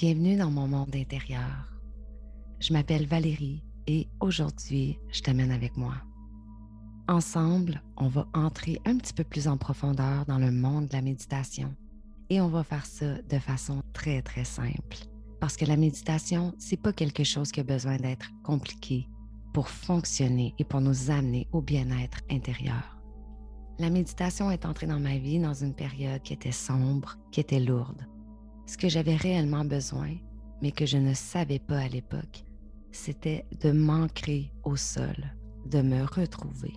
Bienvenue dans mon monde intérieur. Je m'appelle Valérie et aujourd'hui, je t'amène avec moi. Ensemble, on va entrer un petit peu plus en profondeur dans le monde de la méditation et on va faire ça de façon très très simple. Parce que la méditation, c'est pas quelque chose qui a besoin d'être compliqué pour fonctionner et pour nous amener au bien-être intérieur. La méditation est entrée dans ma vie dans une période qui était sombre, qui était lourde ce que j'avais réellement besoin, mais que je ne savais pas à l'époque, c'était de m'ancrer au sol, de me retrouver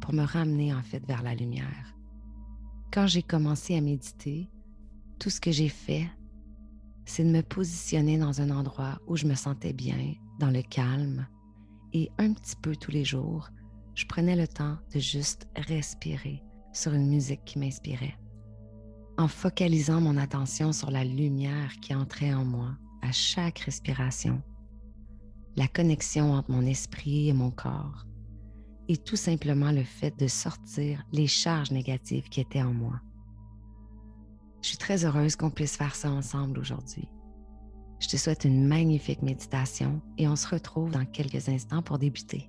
pour me ramener en fait vers la lumière. Quand j'ai commencé à méditer, tout ce que j'ai fait, c'est de me positionner dans un endroit où je me sentais bien, dans le calme, et un petit peu tous les jours, je prenais le temps de juste respirer sur une musique qui m'inspirait en focalisant mon attention sur la lumière qui entrait en moi à chaque respiration, la connexion entre mon esprit et mon corps, et tout simplement le fait de sortir les charges négatives qui étaient en moi. Je suis très heureuse qu'on puisse faire ça ensemble aujourd'hui. Je te souhaite une magnifique méditation et on se retrouve dans quelques instants pour débuter.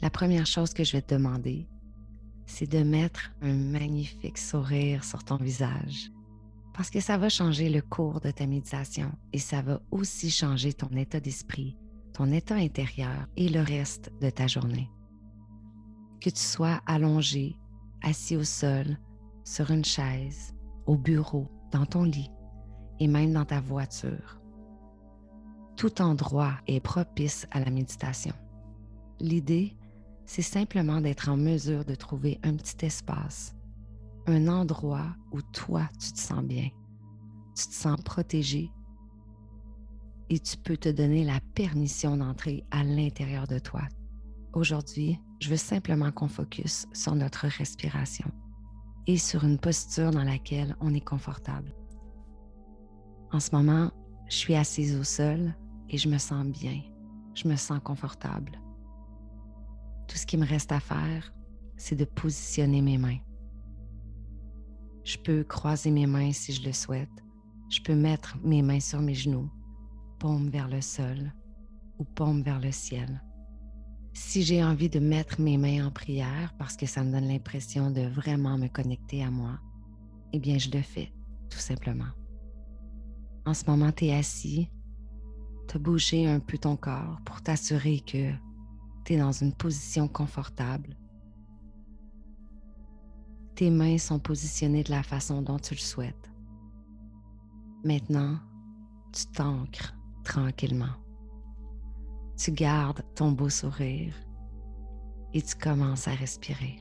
La première chose que je vais te demander, c'est de mettre un magnifique sourire sur ton visage. Parce que ça va changer le cours de ta méditation et ça va aussi changer ton état d'esprit, ton état intérieur et le reste de ta journée. Que tu sois allongé, assis au sol, sur une chaise, au bureau, dans ton lit et même dans ta voiture. Tout endroit est propice à la méditation. L'idée, c'est simplement d'être en mesure de trouver un petit espace, un endroit où toi, tu te sens bien, tu te sens protégé et tu peux te donner la permission d'entrer à l'intérieur de toi. Aujourd'hui, je veux simplement qu'on focus sur notre respiration et sur une posture dans laquelle on est confortable. En ce moment, je suis assise au sol et je me sens bien, je me sens confortable. Tout ce qui me reste à faire, c'est de positionner mes mains. Je peux croiser mes mains si je le souhaite. Je peux mettre mes mains sur mes genoux, paume vers le sol ou paume vers le ciel. Si j'ai envie de mettre mes mains en prière parce que ça me donne l'impression de vraiment me connecter à moi, eh bien je le fais, tout simplement. En ce moment, tu es assis, tu as bougé un peu ton corps pour t'assurer que tu es dans une position confortable. Tes mains sont positionnées de la façon dont tu le souhaites. Maintenant, tu t'ancres tranquillement. Tu gardes ton beau sourire et tu commences à respirer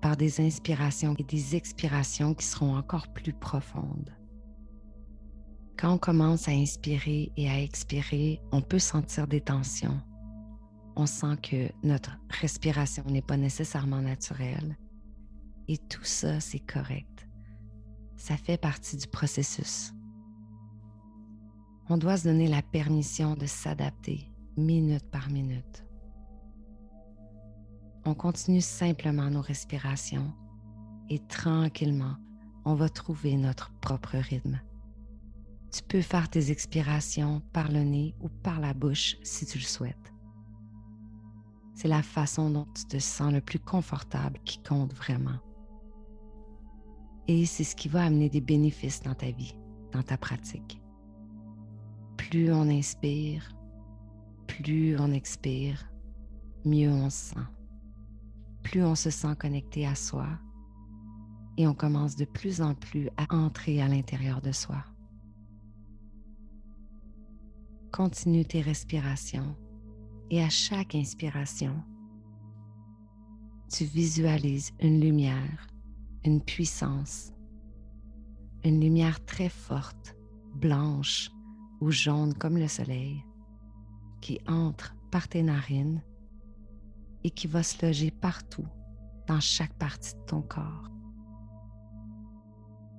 par des inspirations et des expirations qui seront encore plus profondes. Quand on commence à inspirer et à expirer, on peut sentir des tensions, on sent que notre respiration n'est pas nécessairement naturelle. Et tout ça, c'est correct. Ça fait partie du processus. On doit se donner la permission de s'adapter minute par minute. On continue simplement nos respirations et tranquillement, on va trouver notre propre rythme. Tu peux faire tes expirations par le nez ou par la bouche si tu le souhaites c'est la façon dont tu te sens le plus confortable qui compte vraiment. Et c'est ce qui va amener des bénéfices dans ta vie, dans ta pratique. Plus on inspire, plus on expire, mieux on se sent. Plus on se sent connecté à soi et on commence de plus en plus à entrer à l'intérieur de soi. Continue tes respirations et à chaque inspiration, tu visualises une lumière, une puissance, une lumière très forte, blanche ou jaune comme le soleil, qui entre par tes narines et qui va se loger partout dans chaque partie de ton corps.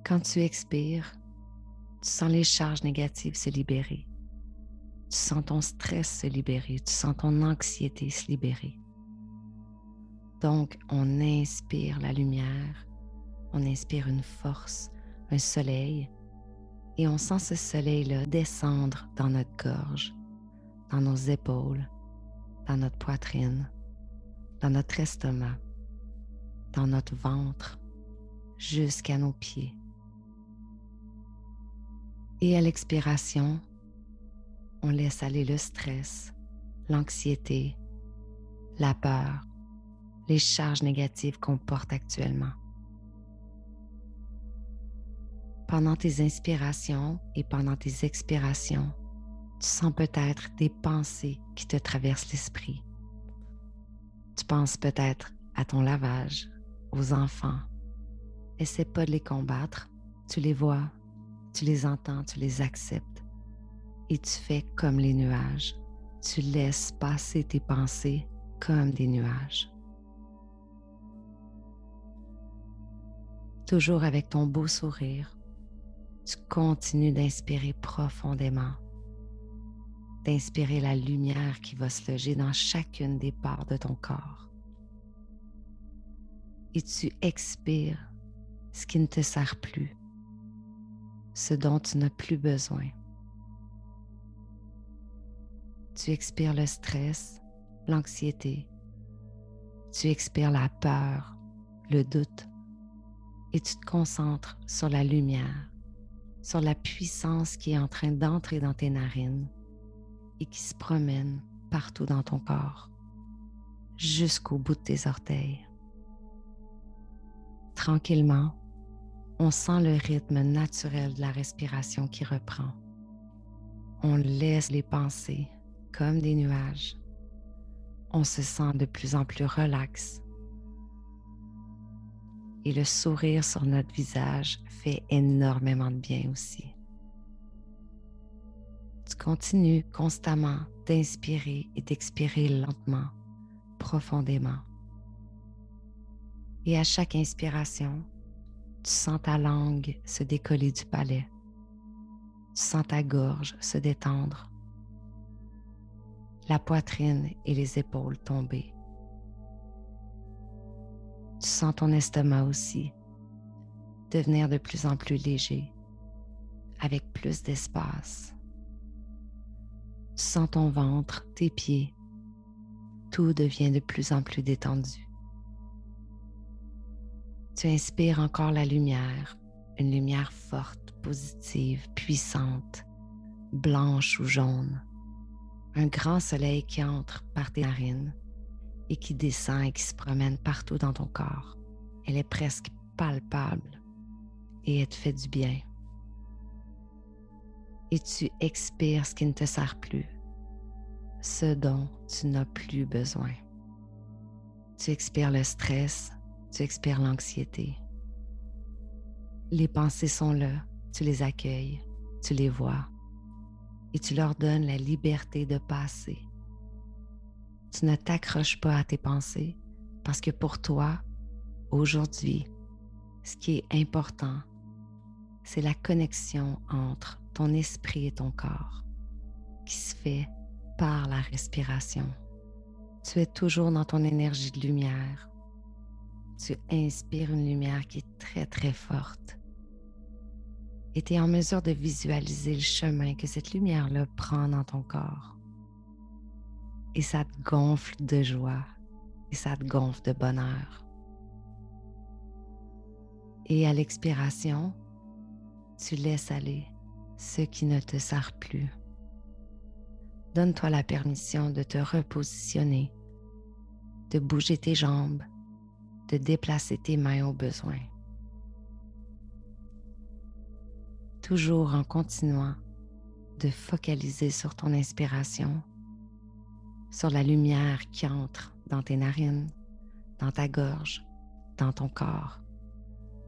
Quand tu expires, tu sens les charges négatives se libérer tu sens ton stress se libérer, tu sens ton anxiété se libérer. Donc, on inspire la lumière, on inspire une force, un soleil Et on sent ce soleil-là descendre dans notre gorge, dans nos épaules, dans notre poitrine, dans notre estomac, dans notre ventre, jusqu'à nos pieds. Et à l'expiration, on laisse aller le stress, l'anxiété, la peur, les charges négatives qu'on porte actuellement. Pendant tes inspirations et pendant tes expirations, tu sens peut-être des pensées qui te traversent l'esprit. Tu penses peut-être à ton lavage, aux enfants. Essaie pas de les combattre, tu les vois, tu les entends, tu les acceptes et tu fais comme les nuages. Tu laisses passer tes pensées comme des nuages. Toujours avec ton beau sourire, tu continues d'inspirer profondément, d'inspirer la lumière qui va se loger dans chacune des parts de ton corps. Et tu expires ce qui ne te sert plus, ce dont tu n'as plus besoin. Tu expires le stress, l'anxiété. Tu expires la peur, le doute. Et tu te concentres sur la lumière, sur la puissance qui est en train d'entrer dans tes narines et qui se promène partout dans ton corps, jusqu'au bout de tes orteils. Tranquillement, on sent le rythme naturel de la respiration qui reprend. On laisse les pensées comme des nuages. On se sent de plus en plus relax. Et le sourire sur notre visage fait énormément de bien aussi. Tu continues constamment d'inspirer et d'expirer lentement, profondément. Et à chaque inspiration, tu sens ta langue se décoller du palais. Tu sens ta gorge se détendre la poitrine et les épaules tomber. Tu sens ton estomac aussi devenir de plus en plus léger, avec plus d'espace. Tu sens ton ventre, tes pieds, tout devient de plus en plus détendu. Tu inspires encore la lumière, une lumière forte, positive, puissante, blanche ou jaune un grand soleil qui entre par tes narines et qui descend et qui se promène partout dans ton corps. Elle est presque palpable et elle te fait du bien. Et tu expires ce qui ne te sert plus, ce dont tu n'as plus besoin. Tu expires le stress, tu expires l'anxiété. Les pensées sont là, tu les accueilles, tu les vois, et tu leur donnes la liberté de passer. Tu ne t'accroches pas à tes pensées parce que pour toi, aujourd'hui, ce qui est important, c'est la connexion entre ton esprit et ton corps qui se fait par la respiration. Tu es toujours dans ton énergie de lumière. Tu inspires une lumière qui est très très forte et tu es en mesure de visualiser le chemin que cette lumière-là prend dans ton corps. Et ça te gonfle de joie et ça te gonfle de bonheur. Et à l'expiration, tu laisses aller ce qui ne te sert plus. Donne-toi la permission de te repositionner, de bouger tes jambes, de déplacer tes mains au besoin. Toujours en continuant de focaliser sur ton inspiration, sur la lumière qui entre dans tes narines, dans ta gorge, dans ton corps,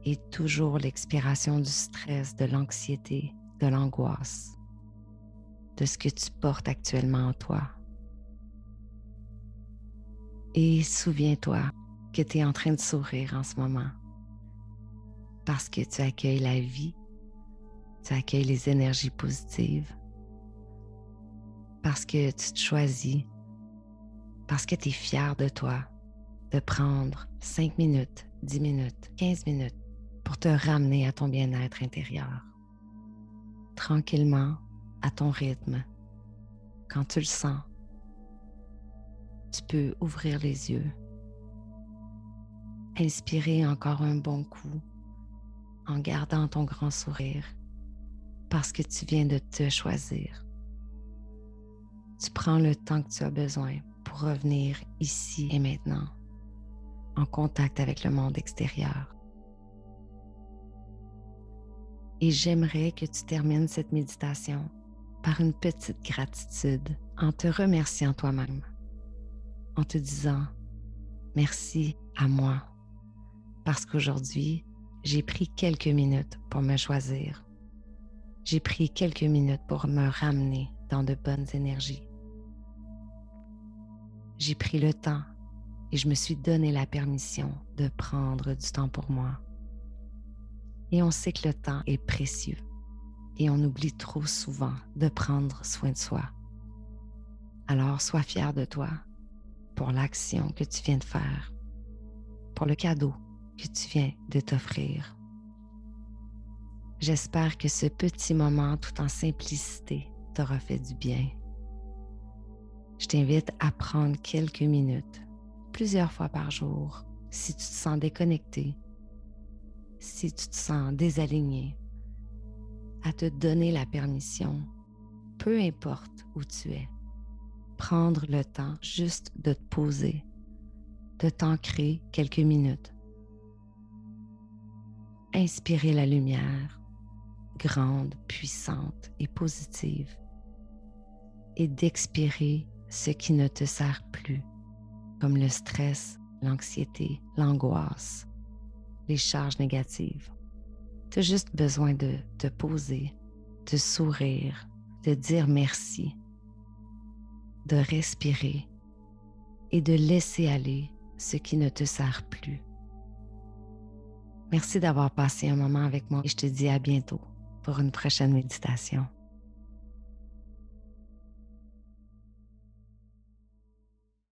et toujours l'expiration du stress, de l'anxiété, de l'angoisse, de ce que tu portes actuellement en toi. Et souviens-toi que tu es en train de sourire en ce moment parce que tu accueilles la vie tu accueilles les énergies positives parce que tu te choisis, parce que tu es fier de toi de prendre 5 minutes, 10 minutes, 15 minutes pour te ramener à ton bien-être intérieur. tranquillement, à ton rythme. Quand tu le sens, tu peux ouvrir les yeux. Inspirer encore un bon coup en gardant ton grand sourire parce que tu viens de te choisir. Tu prends le temps que tu as besoin pour revenir ici et maintenant en contact avec le monde extérieur. Et j'aimerais que tu termines cette méditation par une petite gratitude en te remerciant toi-même, en te disant merci à moi, parce qu'aujourd'hui, j'ai pris quelques minutes pour me choisir. J'ai pris quelques minutes pour me ramener dans de bonnes énergies. J'ai pris le temps et je me suis donné la permission de prendre du temps pour moi. Et on sait que le temps est précieux et on oublie trop souvent de prendre soin de soi. Alors sois fier de toi pour l'action que tu viens de faire, pour le cadeau que tu viens de t'offrir. J'espère que ce petit moment tout en simplicité t'aura fait du bien. Je t'invite à prendre quelques minutes, plusieurs fois par jour, si tu te sens déconnecté, si tu te sens désaligné, à te donner la permission, peu importe où tu es, prendre le temps juste de te poser, de t'ancrer quelques minutes. Inspirer la lumière, grande, puissante et positive, et d'expirer ce qui ne te sert plus, comme le stress, l'anxiété, l'angoisse, les charges négatives. Tu as juste besoin de te poser, de sourire, de dire merci, de respirer et de laisser aller ce qui ne te sert plus. Merci d'avoir passé un moment avec moi et je te dis à bientôt pour une prochaine méditation.